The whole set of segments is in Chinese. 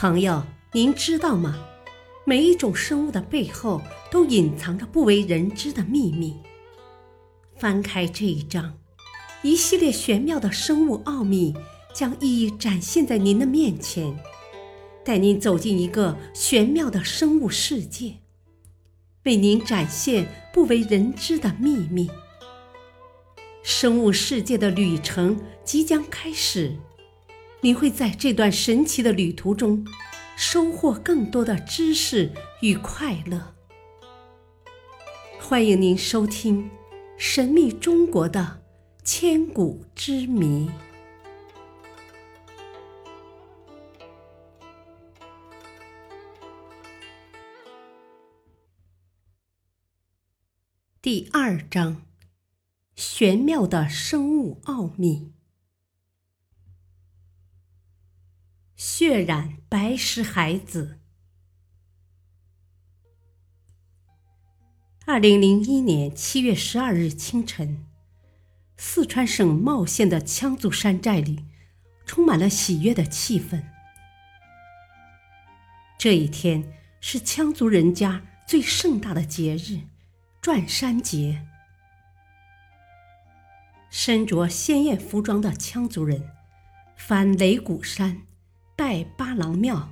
朋友，您知道吗？每一种生物的背后都隐藏着不为人知的秘密。翻开这一章，一系列玄妙的生物奥秘将一一展现在您的面前，带您走进一个玄妙的生物世界，为您展现不为人知的秘密。生物世界的旅程即将开始。你会在这段神奇的旅途中收获更多的知识与快乐。欢迎您收听《神秘中国的千古之谜》第二章：玄妙的生物奥秘。血染白石海子。二零零一年七月十二日清晨，四川省茂县的羌族山寨里，充满了喜悦的气氛。这一天是羌族人家最盛大的节日——转山节。身着鲜艳服装的羌族人，翻擂鼓山。拜八郎庙，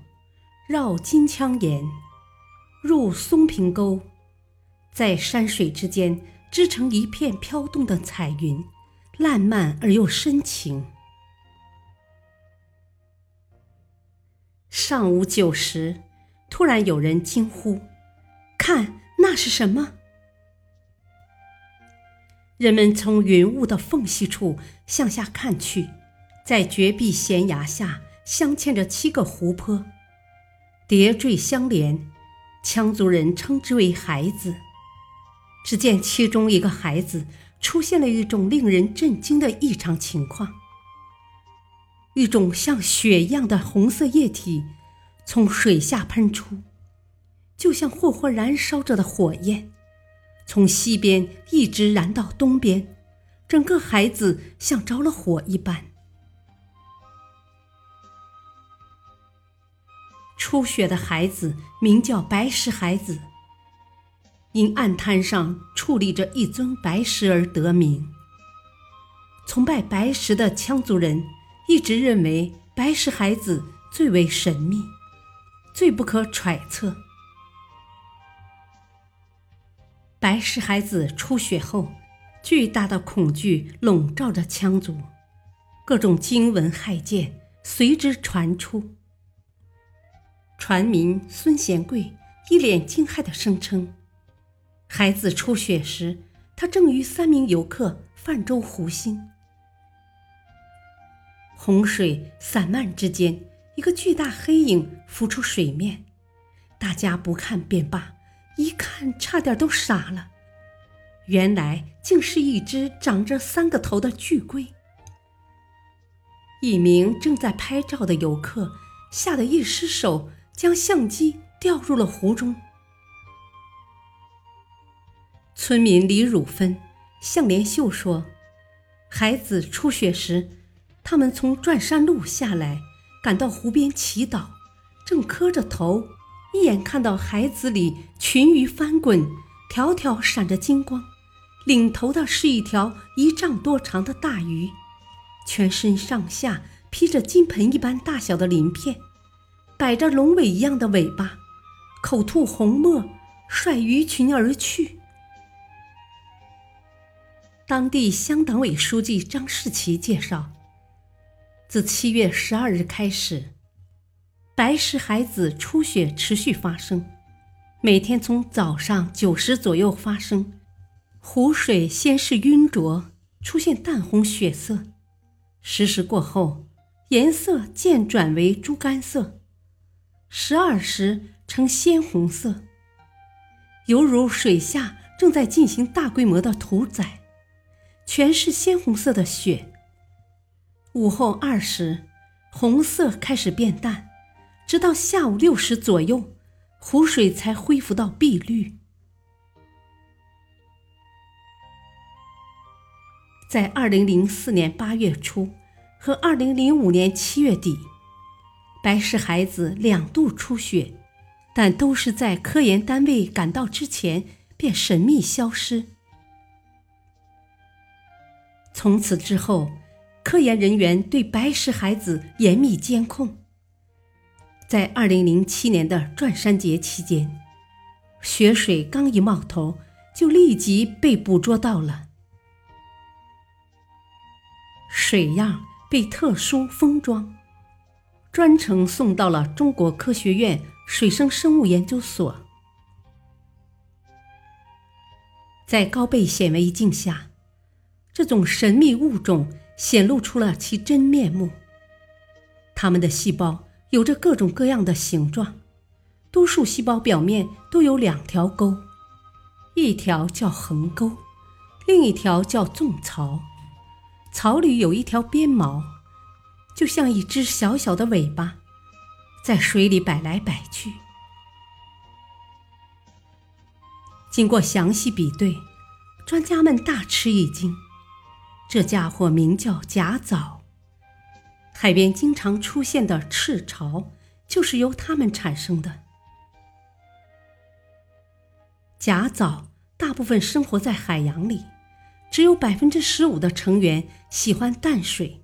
绕金枪岩，入松平沟，在山水之间织成一片飘动的彩云，烂漫而又深情。上午九时，突然有人惊呼：“看，那是什么？”人们从云雾的缝隙处向下看去，在绝壁悬崖下。镶嵌着七个湖泊，叠缀相连，羌族人称之为“孩子”。只见其中一个孩子出现了一种令人震惊的异常情况：一种像血一样的红色液体从水下喷出，就像霍霍燃烧着的火焰，从西边一直燃到东边，整个孩子像着了火一般。出血的孩子名叫白石孩子，因岸滩上矗立着一尊白石而得名。崇拜白石的羌族人一直认为白石孩子最为神秘，最不可揣测。白石孩子出血后，巨大的恐惧笼罩着羌族，各种惊闻骇见随之传出。船民孙贤贵一脸惊骇地声称：“孩子出血时，他正与三名游客泛舟湖心。洪水散漫之间，一个巨大黑影浮出水面，大家不看便罢，一看差点都傻了。原来竟是一只长着三个头的巨龟。一名正在拍照的游客吓得一失手。”将相机掉入了湖中。村民李汝芬、向连秀说：“孩子出血时，他们从转山路下来，赶到湖边祈祷，正磕着头，一眼看到海子里群鱼翻滚，条条闪着金光，领头的是一条一丈多长的大鱼，全身上下披着金盆一般大小的鳞片。”摆着龙尾一样的尾巴，口吐红沫，率鱼群而去。当地乡党委书记张世奇介绍，自七月十二日开始，白石孩子出血持续发生，每天从早上九时左右发生，湖水先是晕浊，出现淡红血色，十时过后，颜色渐转为猪肝色。十二时呈鲜红色，犹如水下正在进行大规模的屠宰，全是鲜红色的血。午后二时，红色开始变淡，直到下午六时左右，湖水才恢复到碧绿。在二零零四年八月初和二零零五年七月底。白氏孩子两度出血，但都是在科研单位赶到之前便神秘消失。从此之后，科研人员对白石孩子严密监控。在二零零七年的转山节期间，雪水刚一冒头，就立即被捕捉到了。水样被特殊封装，专程送到了中国科学院水生生物研究所。在高倍显微镜下，这种神秘物种显露出了其真面目。它们的细胞有着各种各样的形状，多数细胞表面都有两条沟，一条叫横沟，另一条叫纵槽。槽里有一条鞭毛，就像一只小小的尾巴，在水里摆来摆去。经过详细比对，专家们大吃一惊：这家伙名叫假藻，海边经常出现的赤潮就是由它们产生的。假藻大部分生活在海洋里。只有百分之十五的成员喜欢淡水，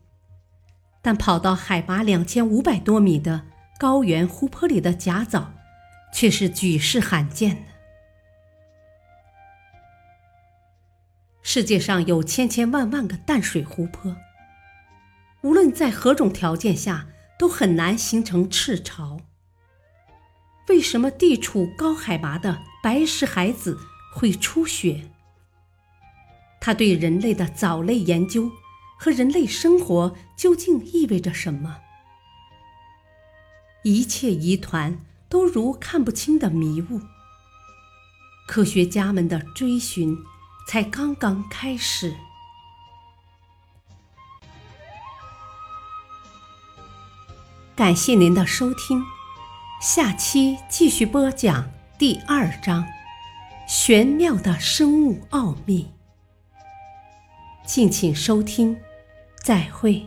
但跑到海拔两千五百多米的高原湖泊里的假藻，却是举世罕见的。世界上有千千万万个淡水湖泊，无论在何种条件下，都很难形成赤潮。为什么地处高海拔的白石海子会出血？它对人类的藻类研究和人类生活究竟意味着什么？一切疑团都如看不清的迷雾。科学家们的追寻才刚刚开始。感谢您的收听，下期继续播讲第二章：玄妙的生物奥秘。敬请收听，再会。